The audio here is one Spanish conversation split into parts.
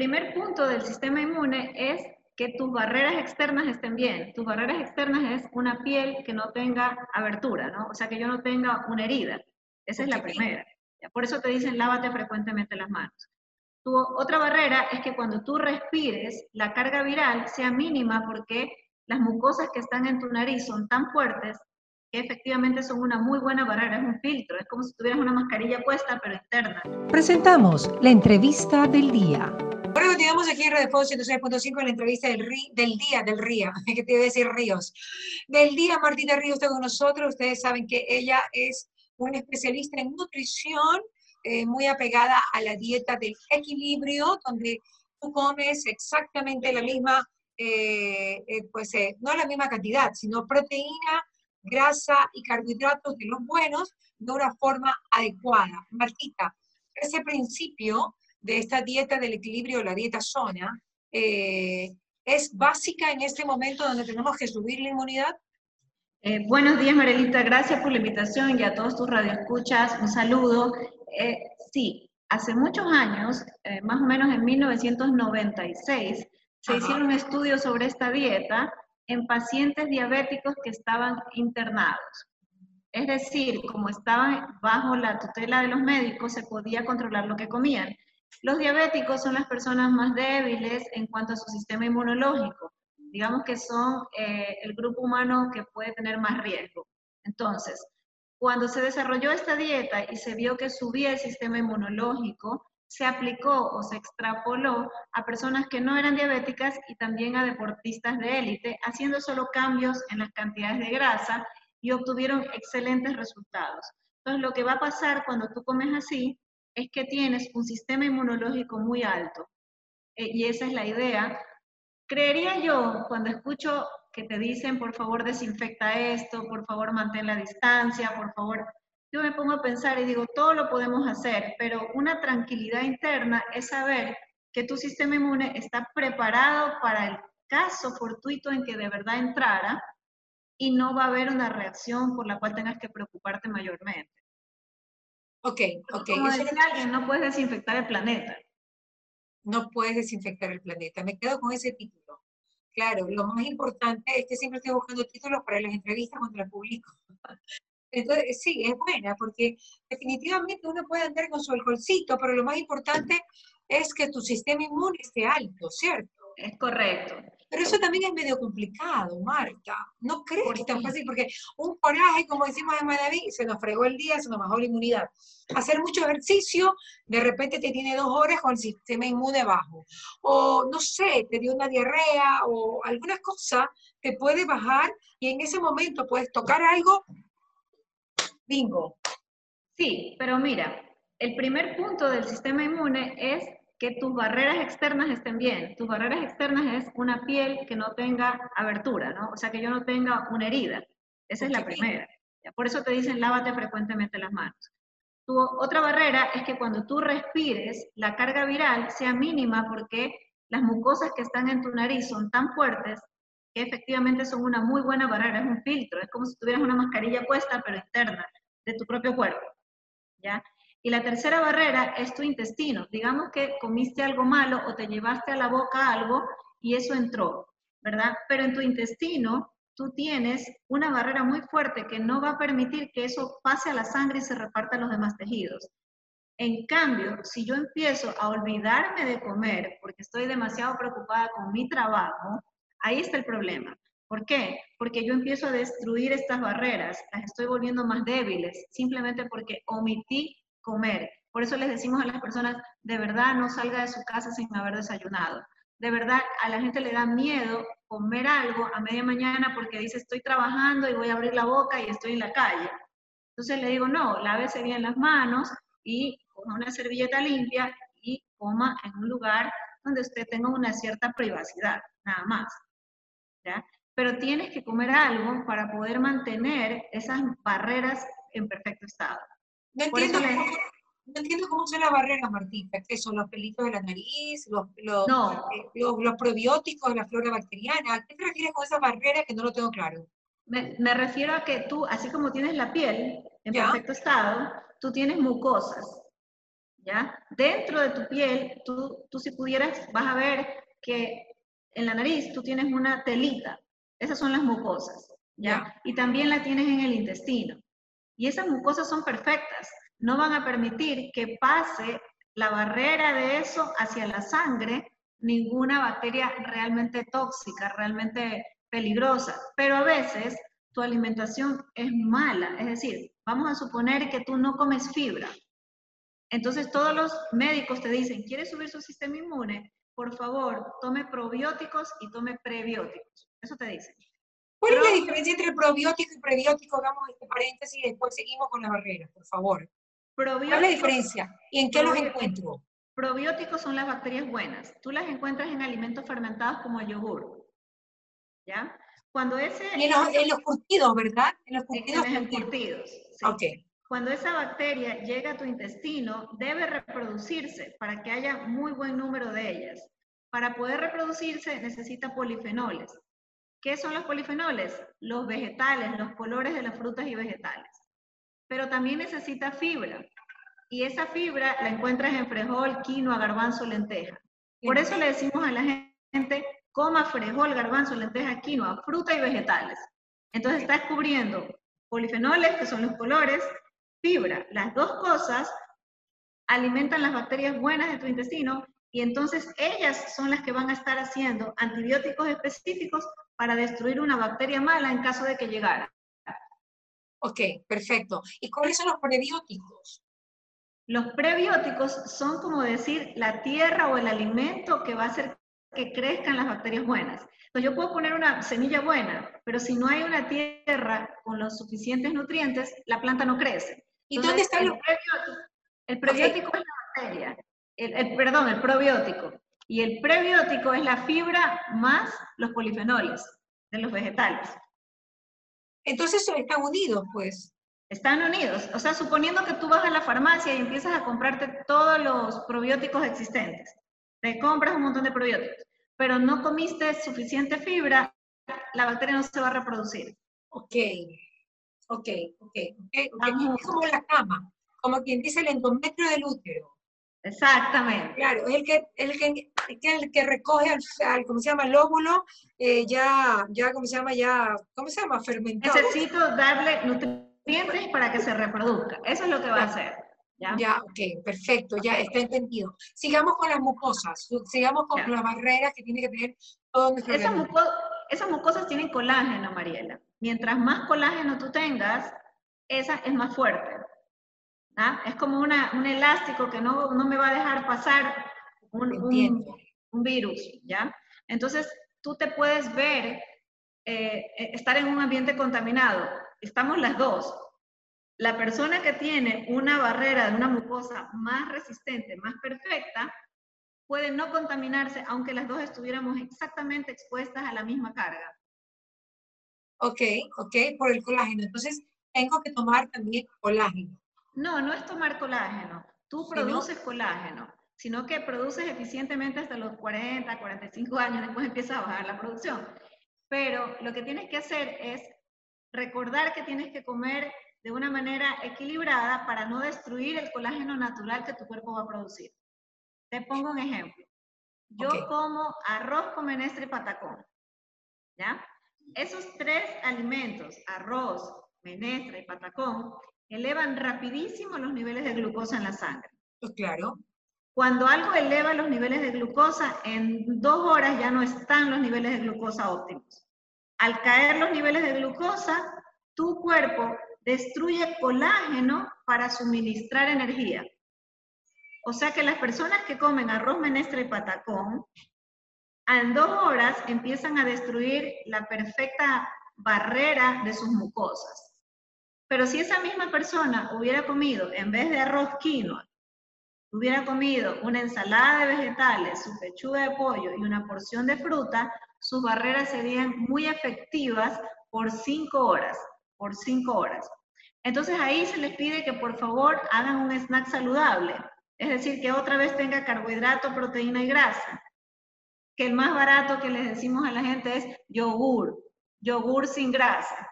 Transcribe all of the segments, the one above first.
primer punto del sistema inmune es que tus barreras externas estén bien. Tus barreras externas es una piel que no tenga abertura, ¿no? O sea, que yo no tenga una herida. Esa es la primera. Por eso te dicen lávate frecuentemente las manos. Tu otra barrera es que cuando tú respires, la carga viral sea mínima porque las mucosas que están en tu nariz son tan fuertes que efectivamente son una muy buena barrera, es un filtro, es como si tuvieras una mascarilla puesta pero interna. Presentamos la entrevista del día. Ahora continuamos aquí en Radio 106.5 en la entrevista del, del día, del RIA, que te iba a decir Ríos. Del día, Martina Ríos está con nosotros. Ustedes saben que ella es una especialista en nutrición, eh, muy apegada a la dieta del equilibrio, donde tú comes exactamente la misma, eh, eh, pues no la misma cantidad, sino proteína, grasa y carbohidratos de los buenos de una forma adecuada. Martita, ese principio de esta dieta del equilibrio, la dieta zona, es básica en este momento donde tenemos que subir la inmunidad? Eh, buenos días, Marelita. Gracias por la invitación y a todos tus radioescuchas. Un saludo. Eh, sí, hace muchos años, eh, más o menos en 1996, se hicieron estudios sobre esta dieta en pacientes diabéticos que estaban internados. Es decir, como estaban bajo la tutela de los médicos, se podía controlar lo que comían. Los diabéticos son las personas más débiles en cuanto a su sistema inmunológico digamos que son eh, el grupo humano que puede tener más riesgo. Entonces, cuando se desarrolló esta dieta y se vio que subía el sistema inmunológico, se aplicó o se extrapoló a personas que no eran diabéticas y también a deportistas de élite, haciendo solo cambios en las cantidades de grasa y obtuvieron excelentes resultados. Entonces, lo que va a pasar cuando tú comes así es que tienes un sistema inmunológico muy alto. Eh, y esa es la idea Creería yo, cuando escucho que te dicen, por favor, desinfecta esto, por favor, mantén la distancia, por favor, yo me pongo a pensar y digo, todo lo podemos hacer, pero una tranquilidad interna es saber que tu sistema inmune está preparado para el caso fortuito en que de verdad entrara y no va a haber una reacción por la cual tengas que preocuparte mayormente. Ok, ok. Como decía alguien, no puedes desinfectar el planeta no puedes desinfectar el planeta. Me quedo con ese título. Claro, lo más importante es que siempre estoy buscando títulos para las entrevistas contra el público. Entonces, sí, es buena, porque definitivamente uno puede andar con su alcoholcito, pero lo más importante es que tu sistema inmune esté alto, ¿cierto? Es correcto. Pero eso también es medio complicado, Marta. No crees que es tan fácil, porque un coraje, como decimos en Manaví, se nos fregó el día, se nos bajó la inmunidad. Hacer mucho ejercicio, de repente te tiene dos horas con el sistema inmune bajo. O, no sé, te dio una diarrea o alguna cosa, te puede bajar y en ese momento puedes tocar algo, bingo. Sí, pero mira, el primer punto del sistema inmune es que tus barreras externas estén bien. Tus barreras externas es una piel que no tenga abertura, ¿no? O sea, que yo no tenga una herida. Esa es la primera. Por eso te dicen lávate frecuentemente las manos. Tu otra barrera es que cuando tú respires, la carga viral sea mínima porque las mucosas que están en tu nariz son tan fuertes que efectivamente son una muy buena barrera, es un filtro, es como si tuvieras una mascarilla puesta, pero externa, de tu propio cuerpo. ¿ya? Y la tercera barrera es tu intestino. Digamos que comiste algo malo o te llevaste a la boca algo y eso entró, ¿verdad? Pero en tu intestino tú tienes una barrera muy fuerte que no va a permitir que eso pase a la sangre y se reparta a los demás tejidos. En cambio, si yo empiezo a olvidarme de comer porque estoy demasiado preocupada con mi trabajo, ahí está el problema. ¿Por qué? Porque yo empiezo a destruir estas barreras, las estoy volviendo más débiles, simplemente porque omití Por eso les decimos a las personas, de verdad no salga de su casa sin haber desayunado. De verdad, a la gente le da miedo comer algo a media mañana porque dice, estoy trabajando y voy a abrir la boca y estoy en la calle. Entonces le digo, no, lávese bien las manos y una servilleta limpia y coma en un lugar donde usted tenga una cierta privacidad, nada más. Pero tienes que comer algo para poder mantener esas barreras en perfecto estado. No entiendo, cómo, no entiendo cómo son las barreras, Martita. ¿Qué son los pelitos de la nariz, los, los, eh, los, probióticos de la flora bacteriana? ¿A qué te refieres con esas barreras que no lo tengo claro? Me, me refiero a que tú, así como tienes la piel en perfecto estado, tú tienes mucosas. ¿ya? Dentro de tu piel, tú, tú si pudieras, vas a ver que en la nariz tú tienes una telita. Esas son las mucosas, ¿ya? Y también la tienes en el intestino. Y esas mucosas son perfectas. No van a permitir que pase la barrera de eso hacia la sangre ninguna bacteria realmente tóxica, realmente peligrosa. Pero a veces tu alimentación es mala. Es decir, vamos a suponer que tú no comes fibra. Entonces todos los médicos te dicen, ¿quieres subir su sistema inmune? Por favor, tome probióticos y tome prebióticos. Eso te dicen. ¿Cuál es la diferencia entre probiótico y prebiótico? Hagamos este paréntesis y después seguimos con la barrera, por favor. ¿Cuál es la diferencia? ¿Y en qué los encuentro? Probióticos son las bacterias buenas. Tú las encuentras en alimentos fermentados como el yogur. ¿Ya? Cuando ese... Y en los, curtidos, ¿verdad? En los curtidos. En los curtidos. Sí. Cuando esa bacteria llega a tu intestino, debe reproducirse para que haya muy buen número de ellas. Para poder reproducirse necesita polifenoles. ¿Qué son los polifenoles? Los vegetales, los colores de las frutas y vegetales. Pero también necesita fibra. Y esa fibra la encuentras en frijol, quinoa, garbanzo, lenteja. Por eso le decimos a la gente, coma frijol, garbanzo, lenteja, quinoa, fruta y vegetales. Entonces estás cubriendo polifenoles, que son los colores, fibra. Las dos cosas alimentan las bacterias buenas de tu intestino y entonces ellas son las que van a estar haciendo antibióticos específicos para destruir una bacteria mala en caso de que llegara. Ok, perfecto. ¿Y cuáles son los prebióticos? Los prebióticos son como decir la tierra o el alimento que va a hacer que crezcan las bacterias buenas. Entonces yo puedo poner una semilla buena, pero si no hay una tierra con los suficientes nutrientes, la planta no crece. ¿Y dónde está el prebiótico? El prebiótico es la bacteria, el, perdón, el probiótico. Y el prebiótico es la fibra más los polifenoles de los vegetales. Entonces están unidos, pues. Están unidos. O sea, suponiendo que tú vas a la farmacia y empiezas a comprarte todos los probióticos existentes. Te compras un montón de probióticos, pero no comiste suficiente fibra, la bacteria no se va a reproducir. Ok, ok, ok. okay. Es como la cama, como quien dice el endometrio del útero. Exactamente. Claro, es el que, el que, el que recoge al, ¿cómo se llama? El óvulo, eh, ya, ya, ¿cómo se llama? Ya, ¿cómo se llama? Fermentado. Necesito darle nutrientes para que se reproduzca. Eso es lo que va a hacer. ¿ya? ya, ok, perfecto, ya está entendido. Sigamos con las mucosas, sigamos con las barreras que tiene que tener todo nuestro esas, esas mucosas tienen colágeno, Mariela. Mientras más colágeno tú tengas, esa es más fuerte. ¿Ah? Es como una, un elástico que no, no, me va a dejar pasar un, un, virus, ¿ya? Entonces, tú te puedes ver, eh, eh, estar en un ambiente contaminado. Estamos las dos. La persona que tiene una barrera de una mucosa más resistente, más perfecta, puede no contaminarse aunque las dos estuviéramos exactamente expuestas a la misma carga. Ok, ok, por el colágeno. Entonces, tengo que tomar también colágeno. No, no es tomar colágeno. Tú produces colágeno, sino que produces eficientemente hasta los 40, 45 años, después empieza a bajar la producción. Pero lo que tienes que hacer es recordar que tienes que comer de una manera equilibrada para no destruir el colágeno natural que tu cuerpo va a producir. Te pongo un ejemplo. Yo como arroz con menestra y patacón. ¿Ya? Esos tres alimentos, arroz, menestra y patacón, elevan rapidísimo los niveles de glucosa en la sangre. Pues claro. Cuando algo eleva los niveles de glucosa, en dos horas ya no están los niveles de glucosa óptimos. Al caer los niveles de glucosa, tu cuerpo destruye colágeno para suministrar energía. O sea que las personas que comen arroz, menestra y patacón, en dos horas empiezan a destruir la perfecta barrera de sus mucosas. Pero si esa misma persona hubiera comido, en vez de arroz quinoa, hubiera comido una ensalada de vegetales, su pechuga de pollo y una porción de fruta, sus barreras serían muy efectivas por cinco horas, por cinco horas. Entonces ahí se les pide que por favor hagan un snack saludable, es decir, que otra vez tenga carbohidrato, proteína y grasa. Que el más barato que les decimos a la gente es yogur, yogur sin grasa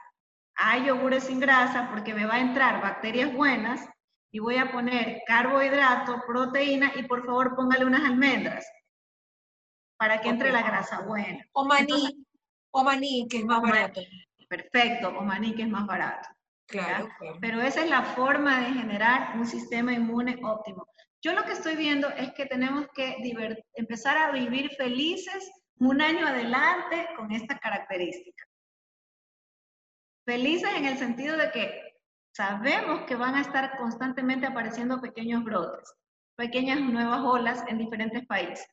hay yogures sin grasa porque me va a entrar bacterias buenas y voy a poner carbohidrato, proteína y por favor póngale unas almendras para que entre la grasa buena. O maní, o maní, que es más barato. Perfecto, o maní, que es más barato. Claro, Pero esa es la forma de generar un sistema inmune óptimo. Yo lo que estoy viendo es que tenemos que empezar a vivir felices un año adelante con esta característica. Felices en el sentido de que sabemos que van a estar constantemente apareciendo pequeños brotes, pequeñas nuevas olas en diferentes países.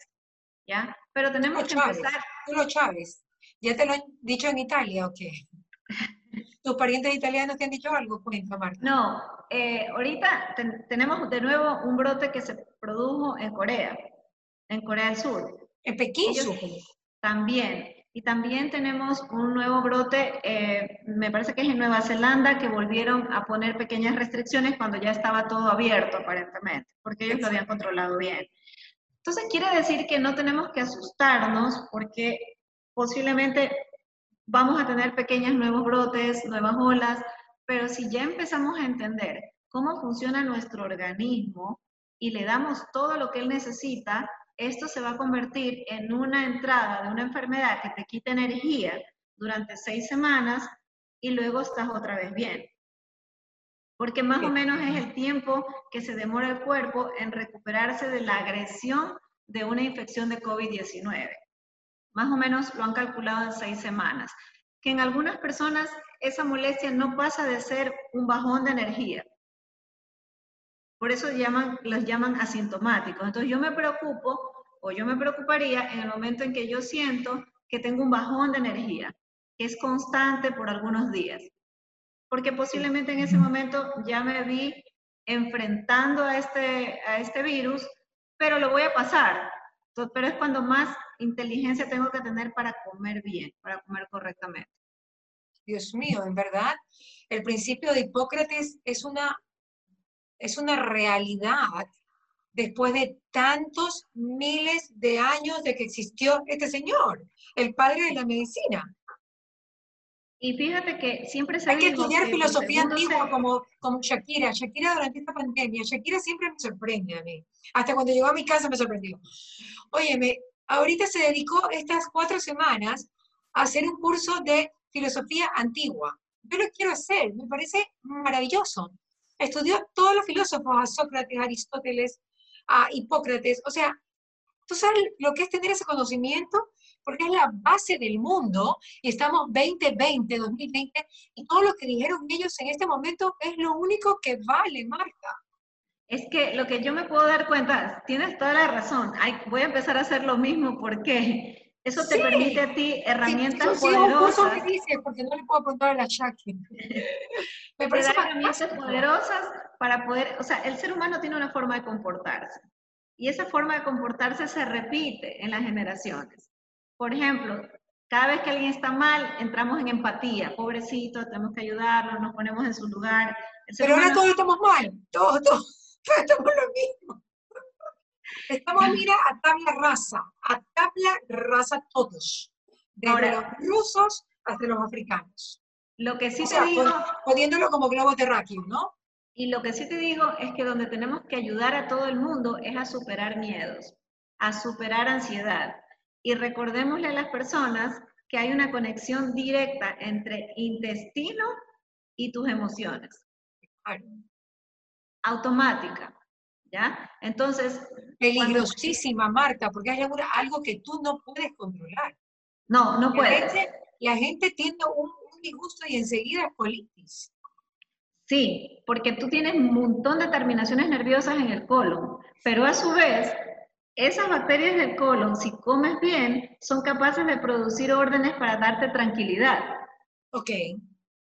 ¿Ya? Pero tenemos que empezar. Tú lo Chávez, ¿ya te lo han dicho en Italia o qué? ¿Tus parientes italianos te han dicho algo? Cuenta, Marta. No, eh, ahorita tenemos de nuevo un brote que se produjo en Corea, en Corea del Sur. En Pekín, También. Y también tenemos un nuevo brote, eh, me parece que es en Nueva Zelanda, que volvieron a poner pequeñas restricciones cuando ya estaba todo abierto, aparentemente, porque ellos lo habían controlado bien. Entonces quiere decir que no tenemos que asustarnos porque posiblemente vamos a tener pequeños nuevos brotes, nuevas olas, pero si ya empezamos a entender cómo funciona nuestro organismo y le damos todo lo que él necesita, esto se va a convertir en una entrada de una enfermedad que te quita energía durante seis semanas y luego estás otra vez bien. Porque más o menos es el tiempo que se demora el cuerpo en recuperarse de la agresión de una infección de COVID-19. Más o menos lo han calculado en seis semanas. Que en algunas personas esa molestia no pasa de ser un bajón de energía. Por eso llaman, los llaman asintomáticos. Entonces yo me preocupo o yo me preocuparía en el momento en que yo siento que tengo un bajón de energía, que es constante por algunos días. Porque posiblemente en ese momento ya me vi enfrentando a este, a este virus, pero lo voy a pasar. Pero es cuando más inteligencia tengo que tener para comer bien, para comer correctamente. Dios mío, en verdad, el principio de Hipócrates es una, es una realidad después de tantos miles de años de que existió este señor, el padre de la medicina. Y fíjate que siempre se Hay que estudiar filosofía antigua como, como Shakira. Shakira durante esta pandemia, Shakira siempre me sorprende a mí. Hasta cuando llegó a mi casa me sorprendió. Óyeme, ahorita se dedicó estas cuatro semanas a hacer un curso de filosofía antigua. Yo lo quiero hacer, me parece maravilloso. Estudió todos los filósofos, a Sócrates, Aristóteles, a Hipócrates. O sea, tú sabes lo que es tener ese conocimiento, porque es la base del mundo, y estamos 2020, 2020, y todo lo que dijeron ellos en este momento es lo único que vale, Marta. Es que lo que yo me puedo dar cuenta, tienes toda la razón, voy a empezar a hacer lo mismo porque eso te permite a ti herramientas sí, poderosas. Sí, dices, porque no le puedo preguntar a la Shaki. me parece herramientas poderosas para poder, o sea, el ser humano tiene una forma de comportarse y esa forma de comportarse se repite en las generaciones. Por ejemplo, cada vez que alguien está mal, entramos en empatía. Pobrecito, tenemos que ayudarlo, nos ponemos en su lugar. Pero ahora todos estamos mal, todos, todos. estamos lo mismo. Estamos, mira, a tabla rasa, a tabla rasa todos, desde los rusos hasta los africanos. Lo que sí te digo... Poniéndolo como globo terráqueo, ¿no? Y lo que sí te digo es que donde tenemos que ayudar a todo el mundo es a superar miedos, a superar ansiedad. Y recordémosle a las personas que hay una conexión directa entre intestino y tus emociones automática. ¿Ya? Entonces. Peligrosísima, Marta, porque hay algo que tú no puedes controlar. No, no puedes. La gente, tiene un, disgusto y enseguida colitis. Sí, porque tú tienes un montón de terminaciones nerviosas en el colon, pero a su vez, esas bacterias del colon, si comes bien, son capaces de producir órdenes para darte tranquilidad. Ok.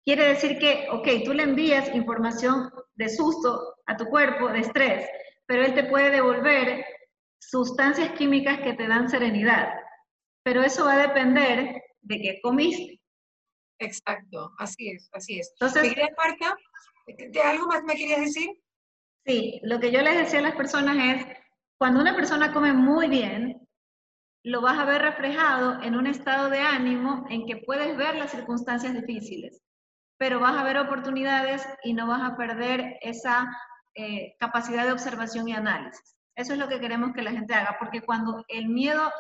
Quiere decir que, ok, tú le envías información de susto a tu cuerpo, de estrés, pero él te puede devolver sustancias químicas que te dan serenidad. Pero eso va a depender de qué comiste. Exacto, así es, así es. Entonces, Marta? ¿De algo más me querías decir? Sí, lo que yo les decía a las personas es, cuando una persona come muy bien, lo vas a ver reflejado en un estado de ánimo en que puedes ver las circunstancias difíciles pero vas a ver oportunidades y no vas a perder esa, eh, capacidad de observación y análisis. Eso es lo que queremos que la gente haga, porque cuando el miedo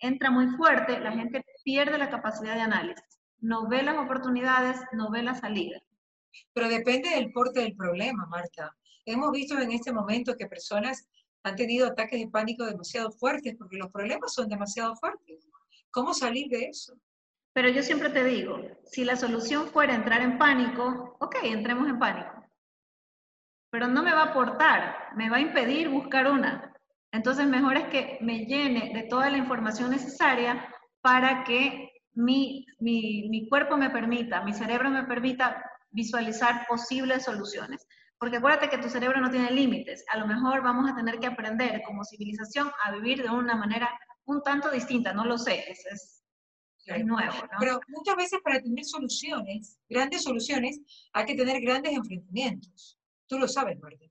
entra muy fuerte, la gente pierde la capacidad de análisis. No ve las oportunidades, no ve la salida. Pero depende del porte del problema, Marta. Hemos visto en este momento que personas han tenido ataques de pánico demasiado fuertes porque los problemas son demasiado fuertes. ¿Cómo salir de eso? Pero yo siempre te digo, si la solución fuera entrar en pánico, ok, entremos en pánico. Pero no me va a aportar, me va a impedir buscar una. Entonces, mejor es que me llene de toda la información necesaria para que mi, mi, mi cuerpo me permita, mi cerebro me permita visualizar posibles soluciones. Porque acuérdate que tu cerebro no tiene límites. A lo mejor vamos a tener que aprender como civilización a vivir de una manera un tanto distinta, no lo sé, es, es, nuevo. ¿no? Pero muchas veces para tener soluciones, grandes soluciones, hay que tener grandes enfrentamientos. Tú lo sabes, Marta.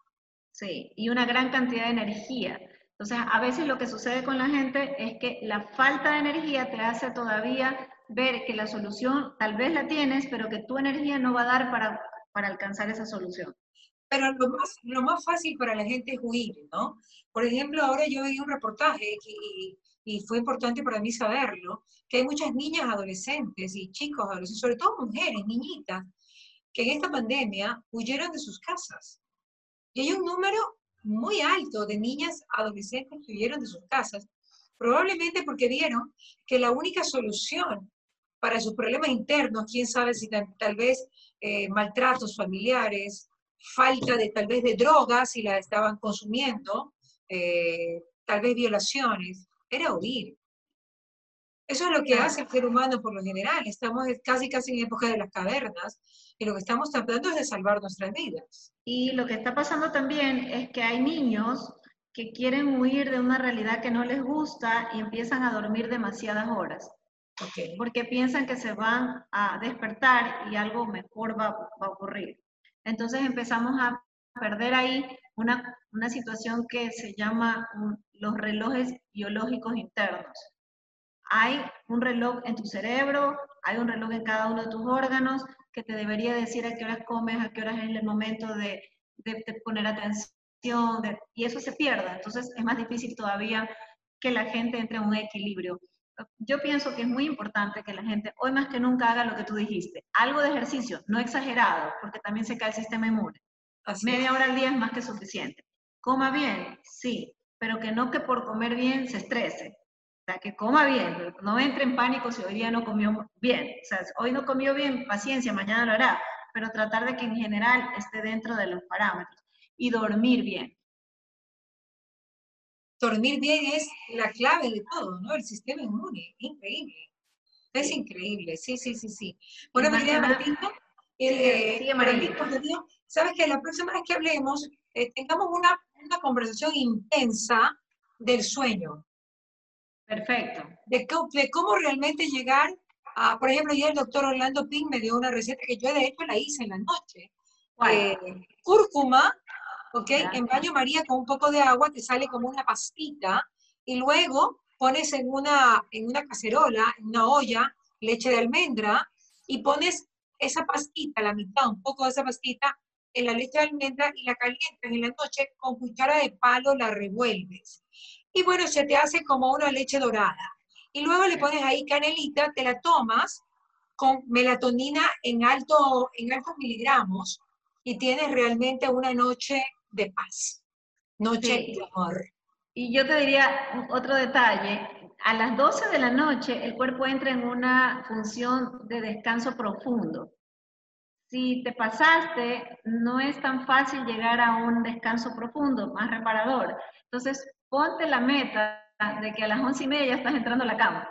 Sí, y una gran cantidad de energía. Entonces, a veces lo que sucede con la gente es que la falta de energía te hace todavía ver que la solución tal vez la tienes, pero que tu energía no va a dar para, para alcanzar esa solución. Pero lo más, lo más fácil para la gente es huir, ¿no? Por ejemplo, ahora yo vi un reportaje y, y fue importante para mí saberlo, que hay muchas niñas adolescentes y chicos adolescentes, sobre todo mujeres, niñitas, que en esta pandemia huyeron de sus casas. Y hay un número muy alto de niñas adolescentes que huyeron de sus casas, probablemente porque vieron que la única solución para sus problemas internos, quién sabe si tal, vez eh, maltratos familiares, falta de tal vez de drogas si la estaban consumiendo, eh, tal vez violaciones, era huir. Eso es lo que hace el ser humano por lo general. Estamos casi casi en época de las cavernas y lo que estamos tratando es de salvar nuestras vidas. Y lo que está pasando también es que hay niños que quieren huir de una realidad que no les gusta y empiezan a dormir demasiadas horas. Okay. Porque piensan que se van a despertar y algo mejor va, va a ocurrir. Entonces empezamos a perder ahí una, una situación que se llama un, los relojes biológicos internos. Hay un reloj en tu cerebro, hay un reloj en cada uno de tus órganos que te debería decir a qué horas comes, a qué horas es el momento de, de, de poner atención, de, y eso se pierde. Entonces es más difícil todavía que la gente entre en un equilibrio. Yo pienso que es muy importante que la gente hoy más que nunca haga lo que tú dijiste, algo de ejercicio, no exagerado, porque también se cae el sistema inmune. Así Media es. hora al día es más que suficiente. Coma bien, sí, pero que no que por comer bien se estrese. Sea, que coma bien, no entre en pánico si hoy día no comió bien. O sea, hoy no comió bien, paciencia, mañana lo hará, pero tratar de que en general esté dentro de los parámetros. Y dormir bien. Dormir bien es la clave de todo, ¿no? El sistema inmune, increíble. Es increíble, sí, sí, sí, sí. Bueno, María el Marilita. contenido, sabes que la próxima vez que hablemos, eh, tengamos una, una conversación intensa del sueño, Perfecto. de, cómo realmente llegar a, por ejemplo, ya el doctor Orlando Pink me dio una receta que yo de hecho la hice en la noche. Eh, cúrcuma, ¿ok? En baño María con un poco de agua, te sale como una pastita, y luego pones en una, en una cacerola, en una olla, leche de almendra, y pones esa pastita, la mitad, un poco de esa pastita, en la leche de almendra y la calientas en la noche, con cuchara de palo la revuelves. Y bueno, se te hace como una leche dorada. Y luego le pones ahí canelita, te la tomas con melatonina en, alto, en altos miligramos y tienes realmente una noche de paz, noche Sí. de amor. Y yo te diría otro detalle. A las 12 de la noche el cuerpo entra en una función de descanso profundo. Si te pasaste, no es tan fácil llegar a un descanso profundo, más reparador. Entonces, ponte la meta de que a las once y media ya estás entrando a la cama,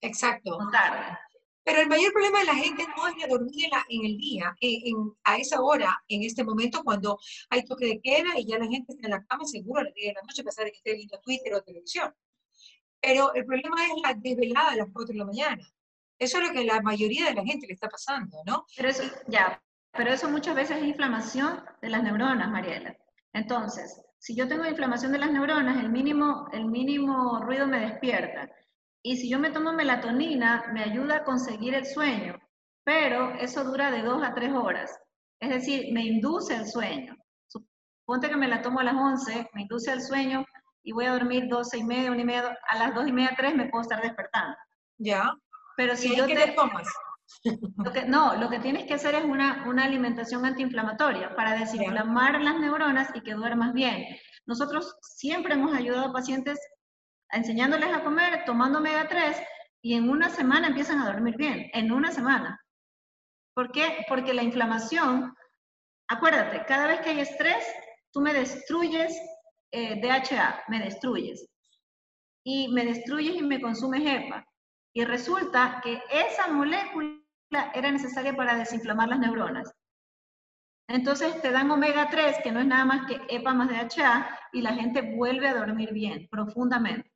Exacto. no tarde. Pero el mayor problema de la gente no es de dormir en, la- en el día, en- en- a esa hora, en este momento, cuando hay toque de queda y ya la gente está en la cama seguro a las 10 de la noche, a pesar de que esté viendo Twitter o televisión. Pero el problema es la desvelada a las 4 de la mañana. Eso es lo que la mayoría de la gente le está pasando, ¿no? Pero eso, ya, pero eso muchas veces es inflamación de las neuronas, Mariela. Entonces, si yo tengo inflamación de las neuronas, el mínimo, el mínimo ruido me despierta. Y si yo me tomo melatonina, me ayuda a conseguir el sueño, pero eso dura de dos a tres horas. Es decir, me induce el sueño. ponte que me la tomo a las 11, me induce al sueño y voy a dormir 12 y media, 1 y media, a las 2 y media, 3 me puedo estar despertando. Ya. Pero si ¿Y yo qué te... te tomas? Lo que, no, lo que tienes que hacer es una, una alimentación antiinflamatoria para desinflamar las neuronas y que duermas bien. Nosotros siempre hemos ayudado a pacientes enseñándoles a comer, tomando omega 3 y en una semana empiezan a dormir bien, en una semana. ¿Por qué? Porque la inflamación, acuérdate, cada vez que hay estrés, tú me destruyes eh, DHA, me destruyes. Y me destruyes y me consumes EPA. Y resulta que esa molécula era necesaria para desinflamar las neuronas. Entonces te dan omega 3, que no es nada más que EPA más DHA, y la gente vuelve a dormir bien, profundamente.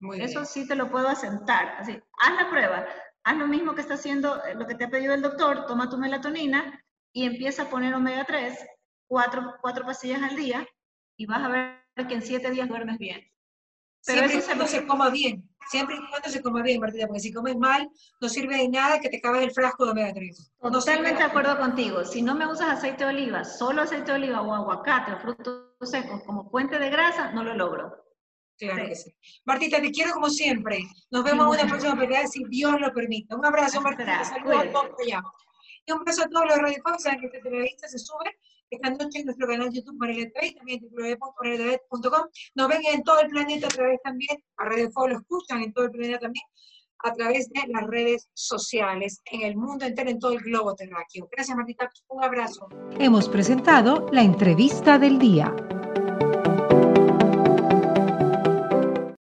Muy Eso bien. sí te lo puedo asentar. Así, haz la prueba, haz lo mismo que está haciendo, eh, lo que te ha pedido el doctor, toma tu melatonina y empieza a poner omega 3, cuatro, cuatro pastillas al día, y vas a ver que en siete días duermes bien. Pero Siempre y cuando se coma bien. Siempre y cuando se coma bien, Martita, porque si comes mal, no sirve de nada que te acabes el frasco de omega 3. No Totalmente de acuerdo contigo. Si no me usas aceite de oliva, solo aceite de oliva o aguacate o frutos secos como fuente de grasa, no lo logro. Claro Sí. que sí. Martita, te quiero como siempre. Nos vemos en una próxima oportunidad, si Dios lo permite. Un abrazo, Martita. Saludos a todos allá. Y un beso a todos los radiofones, que esta entrevista se sube esta noche en nuestro canal YouTube Mariela TV y también www.marialetv.com. Nos ven en todo el planeta a través también, a Radio Fuego lo escuchan en todo el planeta también, a través de las redes sociales, en el mundo entero, en todo el globo terráqueo. Gracias, Martita. Un abrazo. Hemos presentado la entrevista del día.